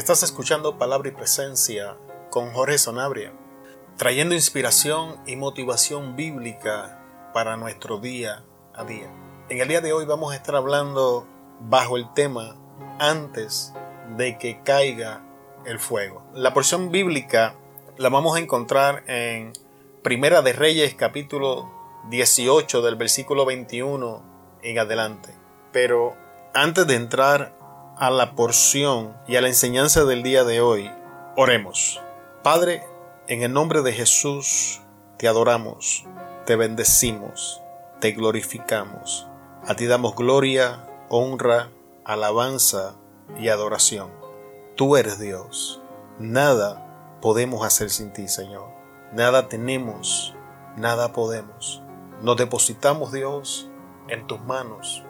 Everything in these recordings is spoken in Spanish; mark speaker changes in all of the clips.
Speaker 1: Estás escuchando Palabra y Presencia con Jorge Sonabria, trayendo inspiración y motivación bíblica para nuestro día a día. En el día de hoy vamos a estar hablando bajo el tema antes de que caiga el fuego. La porción bíblica la vamos a encontrar en Primera de Reyes capítulo 18 del versículo 21 en adelante. Pero antes de entrar a la porción y a la enseñanza del día de hoy, oremos. Padre, en el nombre de Jesús, te adoramos, te bendecimos, te glorificamos. A ti damos gloria, honra, alabanza y adoración. Tú eres Dios. Nada podemos hacer sin ti, Señor. Nada tenemos, nada podemos. Nos depositamos, Dios, en tus manos.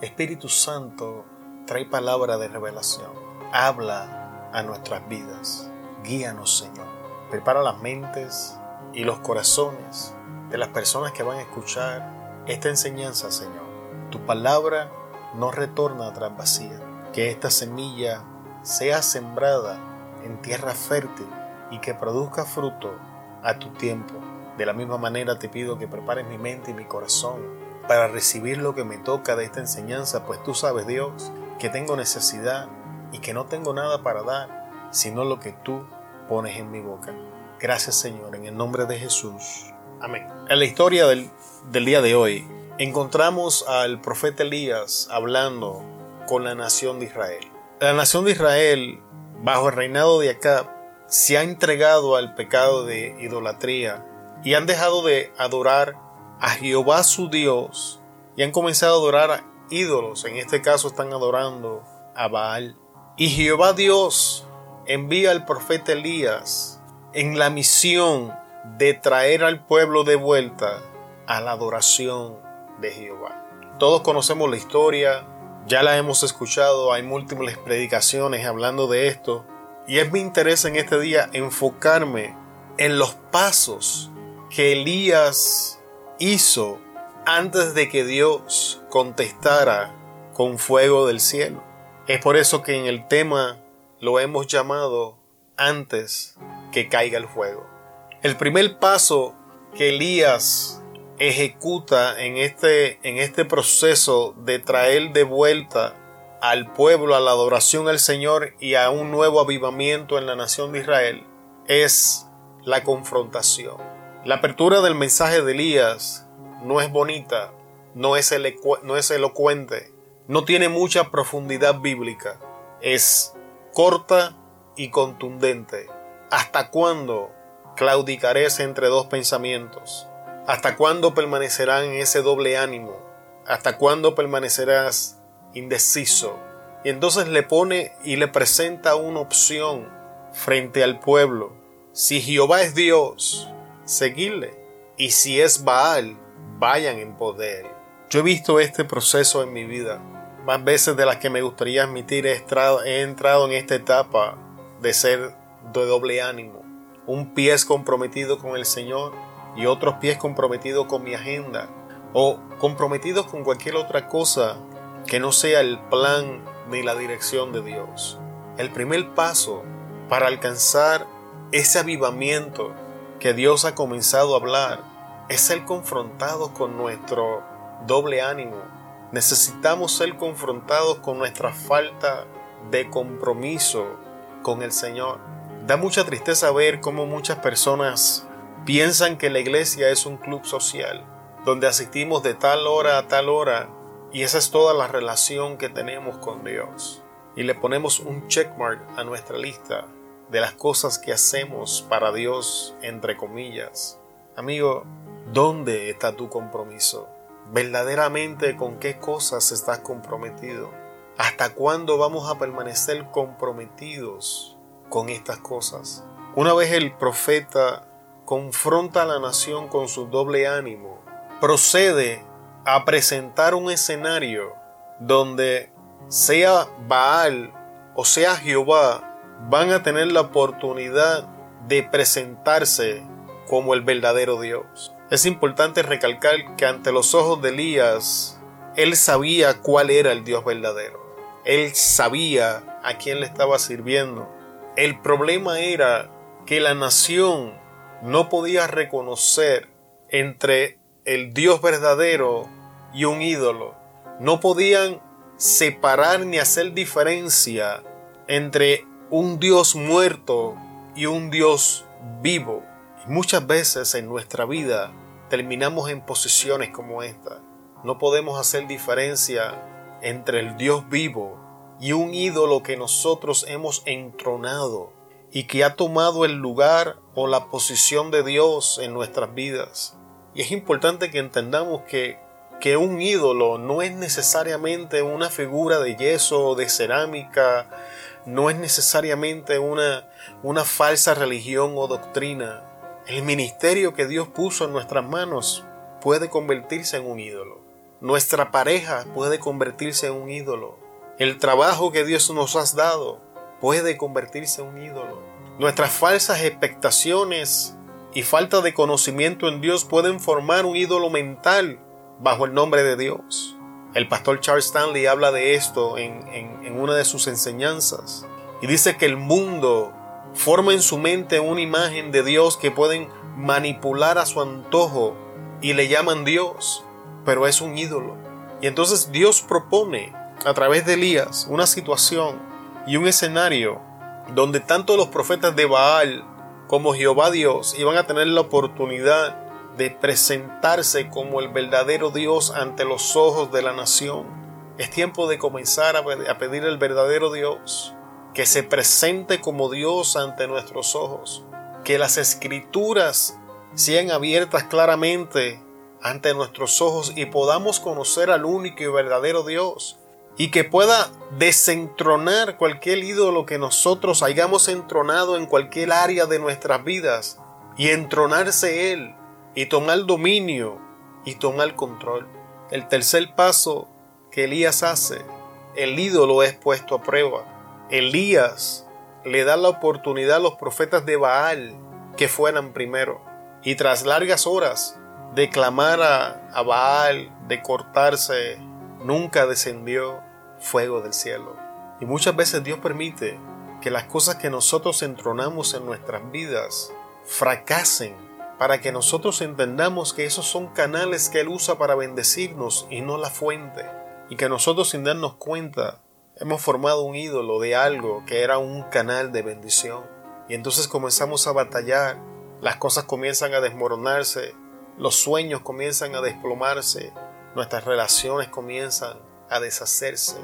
Speaker 1: Espíritu Santo, trae palabra de revelación. Habla a nuestras vidas. Guíanos, Señor. Prepara las mentes y los corazones de las personas que van a escuchar esta enseñanza, Señor. Tu palabra no retorna atrás vacía. Que esta semilla sea sembrada en tierra fértil y que produzca fruto a tu tiempo. De la misma manera te pido que prepares mi mente y mi corazón para recibir lo que me toca de esta enseñanza, pues tú sabes, Dios, que tengo necesidad y que no tengo nada para dar, sino lo que tú pones en mi boca. Gracias Señor, en el nombre de Jesús. Amén. En la historia del, del día de hoy, encontramos al profeta Elías hablando con la nación de Israel. La nación de Israel, bajo el reinado de Acab, se ha entregado al pecado de idolatría y han dejado de adorar a Jehová su Dios y han comenzado a adorar ídolos, en este caso están adorando a Baal. Y Jehová Dios envía al profeta Elías en la misión de traer al pueblo de vuelta a la adoración de Jehová. Todos conocemos la historia, ya la hemos escuchado, hay múltiples predicaciones hablando de esto, y es mi interés en este día enfocarme en los pasos que Elías hizo antes de que Dios contestara con fuego del cielo. Es por eso que en el tema lo hemos llamado antes que caiga el fuego. El primer paso que Elías ejecuta en este, en este proceso de traer de vuelta al pueblo a la adoración al Señor y a un nuevo avivamiento en la nación de Israel es la confrontación. La apertura del mensaje de Elías no es bonita, no es, no es elocuente, no tiene mucha profundidad bíblica, es corta y contundente. ¿Hasta cuándo claudicarás entre dos pensamientos? ¿Hasta cuándo permanecerán en ese doble ánimo? ¿Hasta cuándo permanecerás indeciso? Y entonces le pone y le presenta una opción frente al pueblo. Si Jehová es Dios, seguirle. Y si es Baal, vayan en poder. Yo he visto este proceso en mi vida. Más veces de las que me gustaría admitir he he entrado en esta etapa de ser de doble ánimo. Un pie es comprometido con el Señor y otros pies comprometidos con mi agenda o comprometidos con cualquier otra cosa que no sea el plan ni la dirección de Dios. El primer paso para alcanzar ese avivamiento que Dios ha comenzado a hablar es ser confrontados con nuestro doble ánimo. Necesitamos ser confrontados con nuestra falta de compromiso con el Señor. Da mucha tristeza ver cómo muchas personas piensan que la iglesia es un club social, donde asistimos de tal hora a tal hora y esa es toda la relación que tenemos con Dios. Y le ponemos un checkmark a nuestra lista de las cosas que hacemos para Dios, entre comillas. Amigo, ¿Dónde está tu compromiso? ¿Verdaderamente con qué cosas estás comprometido? ¿Hasta cuándo vamos a permanecer comprometidos con estas cosas? Una vez el profeta confronta a la nación con su doble ánimo, procede a presentar un escenario donde sea Baal o sea Jehová van a tener la oportunidad de presentarse como el verdadero Dios. Es importante recalcar que ante los ojos de Elías, él sabía cuál era el Dios verdadero. Él sabía a quién le estaba sirviendo. El problema era que la nación no podía reconocer entre el Dios verdadero y un ídolo. No podían separar ni hacer diferencia entre un Dios muerto y un Dios vivo. Muchas veces en nuestra vida terminamos en posiciones como esta. No podemos hacer diferencia entre el Dios vivo y un ídolo que nosotros hemos entronado y que ha tomado el lugar o la posición de Dios en nuestras vidas. Y es importante que entendamos que, que un ídolo no es necesariamente una figura de yeso o de cerámica, no es necesariamente una, una falsa religión o doctrina. El ministerio que Dios puso en nuestras manos puede convertirse en un ídolo. Nuestra pareja puede convertirse en un ídolo. El trabajo que Dios nos ha dado puede convertirse en un ídolo. Nuestras falsas expectaciones y falta de conocimiento en Dios pueden formar un ídolo mental bajo el nombre de Dios. El pastor Charles Stanley habla de esto en, en, una de sus enseñanzas y dice que el mundo forma en su mente una imagen de Dios que pueden manipular a su antojo y le llaman Dios, pero es un ídolo. Y entonces Dios propone a través de Elías una situación y un escenario donde tanto los profetas de Baal como Jehová Dios iban a tener la oportunidad de presentarse como el verdadero Dios ante los ojos de la nación. Es tiempo de comenzar a pedir al verdadero Dios que se presente como Dios ante nuestros ojos, que las escrituras sean abiertas claramente ante nuestros ojos y podamos conocer al único y verdadero Dios y que pueda desentronar cualquier ídolo que nosotros hayamos entronado en cualquier área de nuestras vidas y entronarse Él y tomar dominio y tomar control. El tercer paso que Elías hace, el ídolo es puesto a prueba. Elías le da la oportunidad a los profetas de Baal que fueran primero y tras largas horas de clamar a, Baal, de cortarse nunca descendió fuego del cielo. Y muchas veces Dios permite que las cosas que nosotros entronamos en nuestras vidas fracasen para que nosotros entendamos que esos son canales que Él usa para bendecirnos y no la fuente. Y que nosotros sin darnos cuenta hemos formado un ídolo de algo que era un canal de bendición. Y entonces comenzamos a batallar, las cosas comienzan a desmoronarse, los sueños comienzan a desplomarse, nuestras relaciones comienzan a deshacerse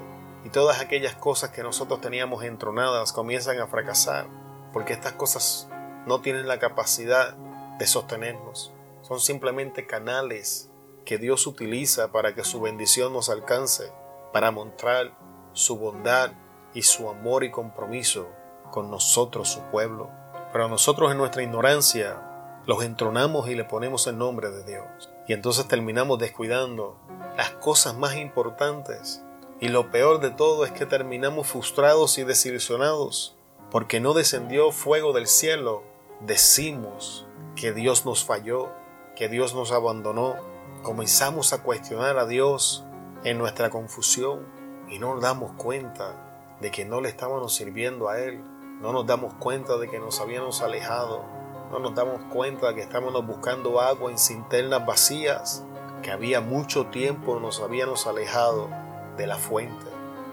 Speaker 1: y todas aquellas cosas que nosotros teníamos entronadas comienzan a fracasar porque estas cosas no tienen la capacidad de sostenernos. Son simplemente canales que Dios utiliza para que su bendición nos alcance, para mostrar su bondad y su amor y compromiso con nosotros, su pueblo. Pero nosotros en nuestra ignorancia los entronamos y le ponemos el nombre de Dios. Y entonces terminamos descuidando las cosas más importantes. Y lo peor de todo es que terminamos frustrados y desilusionados porque no descendió fuego del cielo. Decimos que Dios nos falló, que Dios nos abandonó. Comenzamos a cuestionar a Dios en nuestra confusión y no nos damos cuenta de que no le estábamos sirviendo a Él. No nos damos cuenta de que nos habíamos alejado. No nos damos cuenta de que estábamos buscando agua en cinternas vacías que había mucho tiempo nos habíamos alejado de la fuente.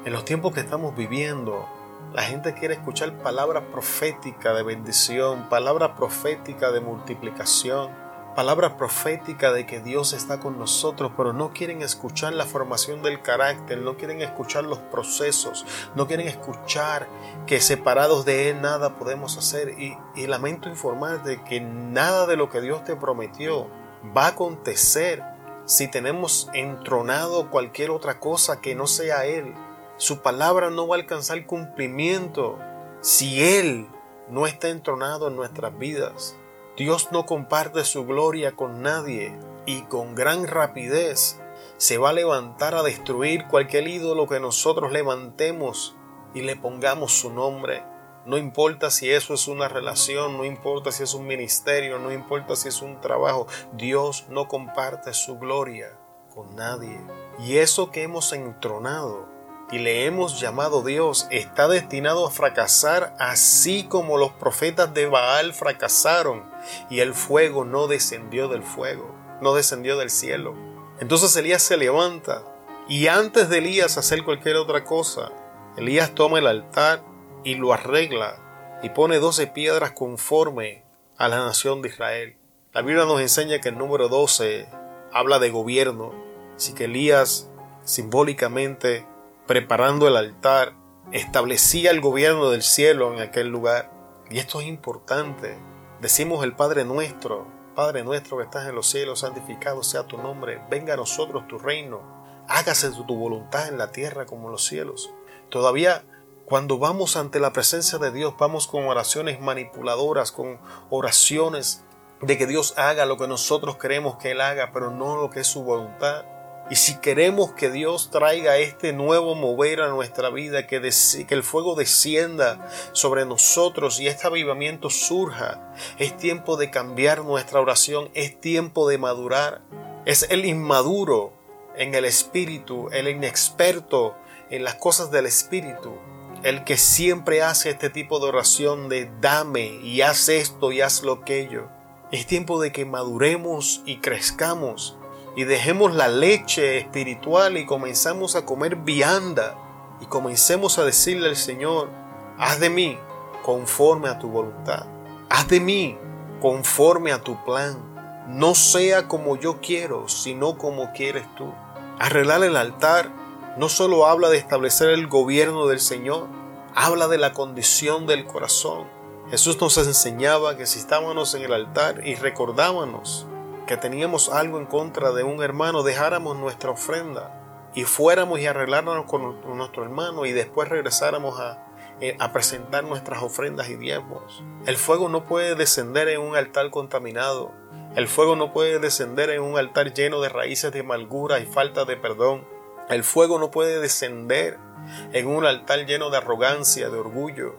Speaker 1: En los tiempos que estamos viviendo, la gente quiere escuchar palabras proféticas de bendición, palabras proféticas de multiplicación, palabras proféticas de que Dios está con nosotros, pero no quieren escuchar la formación del carácter, no quieren escuchar los procesos, no quieren escuchar que separados de Él nada podemos hacer. Y, y lamento informarte que nada de lo que Dios te prometió va a acontecer si tenemos entronado cualquier otra cosa que no sea Él, su palabra no va a alcanzar cumplimiento si Él no está entronado en nuestras vidas. Dios no comparte su gloria con nadie y con gran rapidez se va a levantar a destruir cualquier ídolo que nosotros levantemos y le pongamos su nombre. No importa si eso es una relación, no importa si es un ministerio, no importa si es un trabajo. Dios no comparte su gloria con nadie. Y eso que hemos entronado y le hemos llamado Dios está destinado a fracasar así como los profetas de Baal fracasaron y el fuego no descendió del fuego, no descendió del cielo. Entonces Elías se levanta y antes de Elías hacer cualquier otra cosa, Elías toma el altar y lo arregla y pone doce piedras conforme a la nación de Israel. La Biblia nos enseña que el número 12 habla de gobierno, así que Elías simbólicamente preparando el altar, establecía el gobierno del cielo en aquel lugar. Y esto es importante. Decimos el Padre nuestro, Padre nuestro que estás en los cielos, santificado sea tu nombre, venga a nosotros tu reino, hágase tu voluntad en la tierra como en los cielos. Todavía cuando vamos ante la presencia de Dios, vamos con oraciones manipuladoras, con oraciones de que Dios haga lo que nosotros queremos que Él haga, pero no lo que es su voluntad. Y si queremos que Dios traiga este nuevo mover a nuestra vida, que, que, el fuego descienda sobre nosotros y este avivamiento surja, es tiempo de cambiar nuestra oración, es tiempo de madurar. Es el inmaduro en el espíritu, el inexperto en las cosas del espíritu, el que siempre hace este tipo de oración de dame y haz esto y haz lo aquello. Es tiempo de que maduremos y crezcamos y dejemos la leche espiritual y comenzamos a comer vianda y comencemos a decirle al Señor, haz de mí conforme a tu voluntad, haz de mí conforme a tu plan, no sea como yo quiero, sino como quieres tú. Arreglar el altar no solo habla de establecer el gobierno del Señor, habla de la condición del corazón. Jesús nos enseñaba que si estábamos en el altar y recordábamos que teníamos algo en contra de un hermano, dejáramos nuestra ofrenda y fuéramos y arregláramos con nuestro hermano y después regresáramos a, eh, a presentar nuestras ofrendas y diezmos. El fuego no puede descender en un altar contaminado. El fuego no puede descender en un altar lleno de raíces de amargura y falta de perdón. El fuego no puede descender en un altar lleno de arrogancia, de orgullo.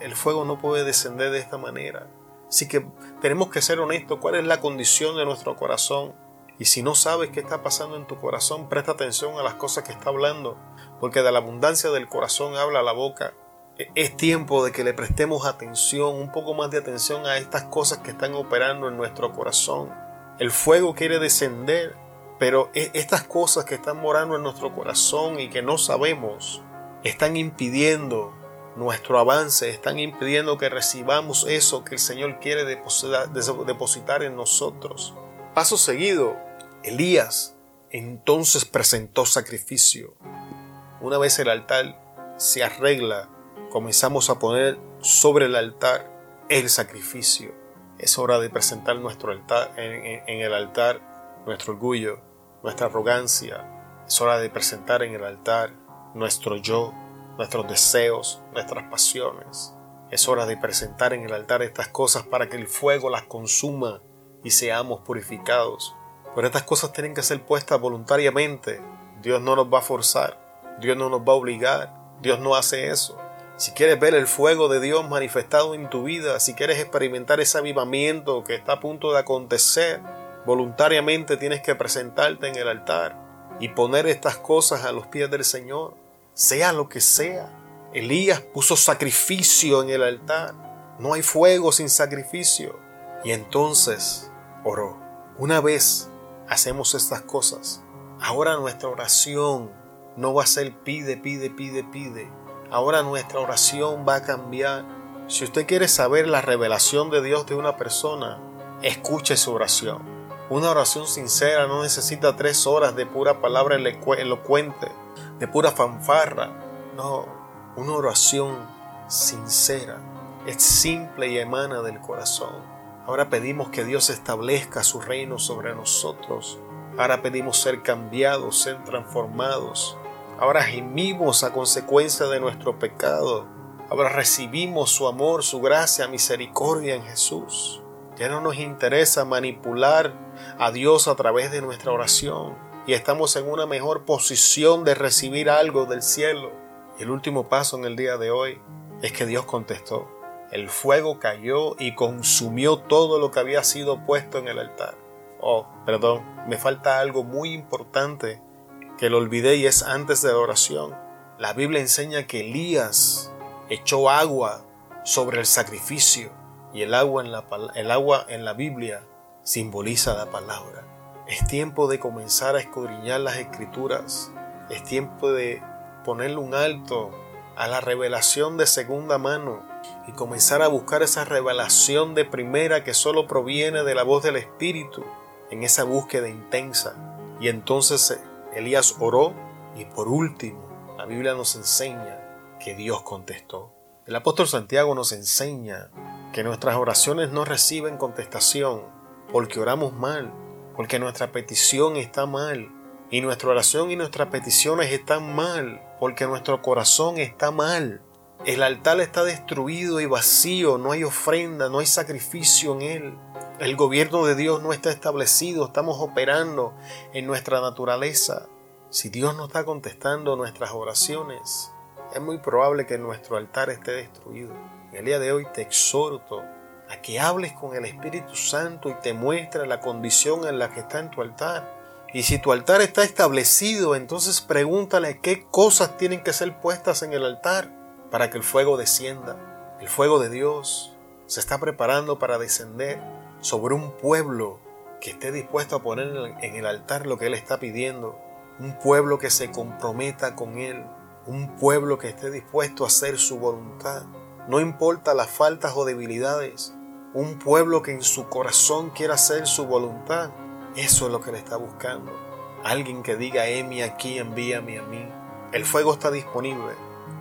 Speaker 1: el fuego no puede descender de esta manera. Así que tenemos que ser honestos, cuál es la condición de nuestro corazón. Y si no sabes qué está pasando en tu corazón, presta atención a las cosas que está hablando, porque de la abundancia del corazón habla la boca. E, es tiempo de que le prestemos atención, un poco más de atención a estas cosas que están operando en nuestro corazón. El fuego quiere descender, pero e, estas cosas que están morando en nuestro corazón y que no sabemos, están impidiendo nuestro avance, están impidiendo que recibamos eso que el Señor quiere depositar, en nosotros. Paso seguido, Elías entonces presentó sacrificio. Una vez el altar se arregla, comenzamos a poner sobre el altar el sacrificio. Es hora de presentar nuestro altar, en el altar nuestro orgullo, nuestra arrogancia. Es hora de presentar en el altar nuestro yo, nuestros deseos, nuestras pasiones. Es hora de presentar en el altar estas cosas para que el fuego las consuma y seamos purificados. Pero estas cosas tienen que ser puestas voluntariamente. Dios no nos va a forzar, Dios no nos va a obligar, Dios no hace eso. Si quieres ver el fuego de Dios manifestado en tu vida, si quieres experimentar ese avivamiento que está a punto de acontecer, voluntariamente tienes que presentarte en el altar y poner estas cosas a los pies del Señor sea lo que sea. Elías puso sacrificio en el altar. No hay fuego sin sacrificio. Y entonces oró. Una vez hacemos estas cosas, ahora nuestra oración no va a ser pide, pide, pide, pide. Ahora nuestra oración va a cambiar. Si usted quiere saber la revelación de Dios de una persona, escuche su oración. Una oración sincera no necesita tres horas de pura palabra elocuente de pura fanfarra. No, una oración sincera, es simple y emana del corazón. Ahora pedimos que Dios establezca su reino sobre nosotros. Ahora pedimos ser cambiados, ser transformados. Ahora gemimos a consecuencia de nuestro pecado. Ahora recibimos su amor, su gracia, misericordia en Jesús. Ya no nos interesa manipular a Dios a través de nuestra oración y estamos en una mejor posición de recibir algo del cielo. Y el último paso en el día de hoy es que Dios contestó. El fuego cayó y consumió todo lo que había sido puesto en el altar. Oh, perdón, me falta algo muy importante que lo olvidé y es antes de la oración. La Biblia enseña que Elías echó agua sobre el sacrificio y el agua en la, el agua en la Biblia simboliza la palabra. Es tiempo de comenzar a escudriñar las escrituras. Es tiempo de ponerle un alto a la revelación de segunda mano y comenzar a buscar esa revelación de primera que solo proviene de la voz del Espíritu en esa búsqueda intensa. Y entonces eh, Elías oró y por último la Biblia nos enseña que Dios contestó. El apóstol Santiago nos enseña que nuestras oraciones no reciben contestación porque oramos mal, porque nuestra petición está mal, y nuestra oración y nuestras peticiones están mal, porque nuestro corazón está mal. El altar está destruido y vacío, no hay ofrenda, no hay sacrificio en él. El gobierno de Dios no está establecido, estamos operando en nuestra naturaleza. Si Dios no está contestando nuestras oraciones, es muy probable que nuestro altar esté destruido. el día de hoy te exhorto a que hables con el Espíritu Santo y te muestre la condición en la que está en tu altar. Y si tu altar está establecido, entonces pregúntale qué cosas tienen que ser puestas en el altar para que el fuego descienda. El fuego de Dios se está preparando para descender sobre un pueblo que esté dispuesto a poner en el altar lo que Él está pidiendo. Un pueblo que se comprometa con Él. Un pueblo que esté dispuesto a hacer su voluntad. No importa las faltas o debilidades. Un pueblo que en su corazón quiera hacer su voluntad. Eso es lo que le está buscando. Alguien que diga, Emi aquí, envíame a mí. El fuego está disponible.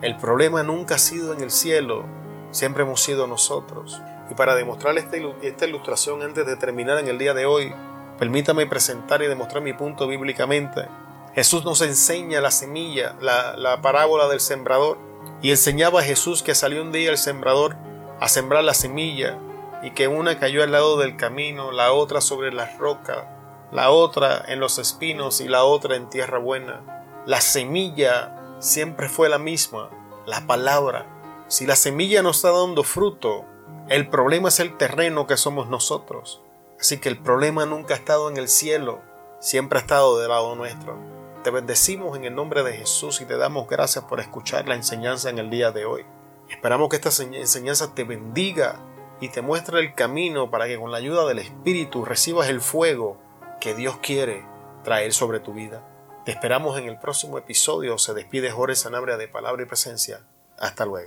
Speaker 1: El problema nunca ha sido en el cielo, siempre hemos sido nosotros. Y para demostrar esta, esta ilustración antes de terminar en el día de hoy, permítame presentar y demostrar mi punto bíblicamente. Jesús nos enseña la semilla, la, la parábola del sembrador. Y enseñaba a Jesús que salió un día el sembrador a sembrar la semilla y que una cayó al lado del camino, la otra sobre las rocas, la otra en los espinos y la otra en tierra buena. La semilla siempre fue la misma, la palabra. Si la semilla no está dando fruto, el problema es el terreno que somos nosotros. Así que el problema nunca ha estado en el cielo, siempre ha estado del lado nuestro. Te bendecimos en el nombre de Jesús y te damos gracias por escuchar la enseñanza en el día de hoy. Esperamos que esta enseñanza te bendiga y te muestre el camino para que con la ayuda del Espíritu recibas el fuego que Dios quiere traer sobre tu vida. Te esperamos en el próximo episodio. Se despide Jorge Sanabria de Palabra y Presencia. Hasta luego.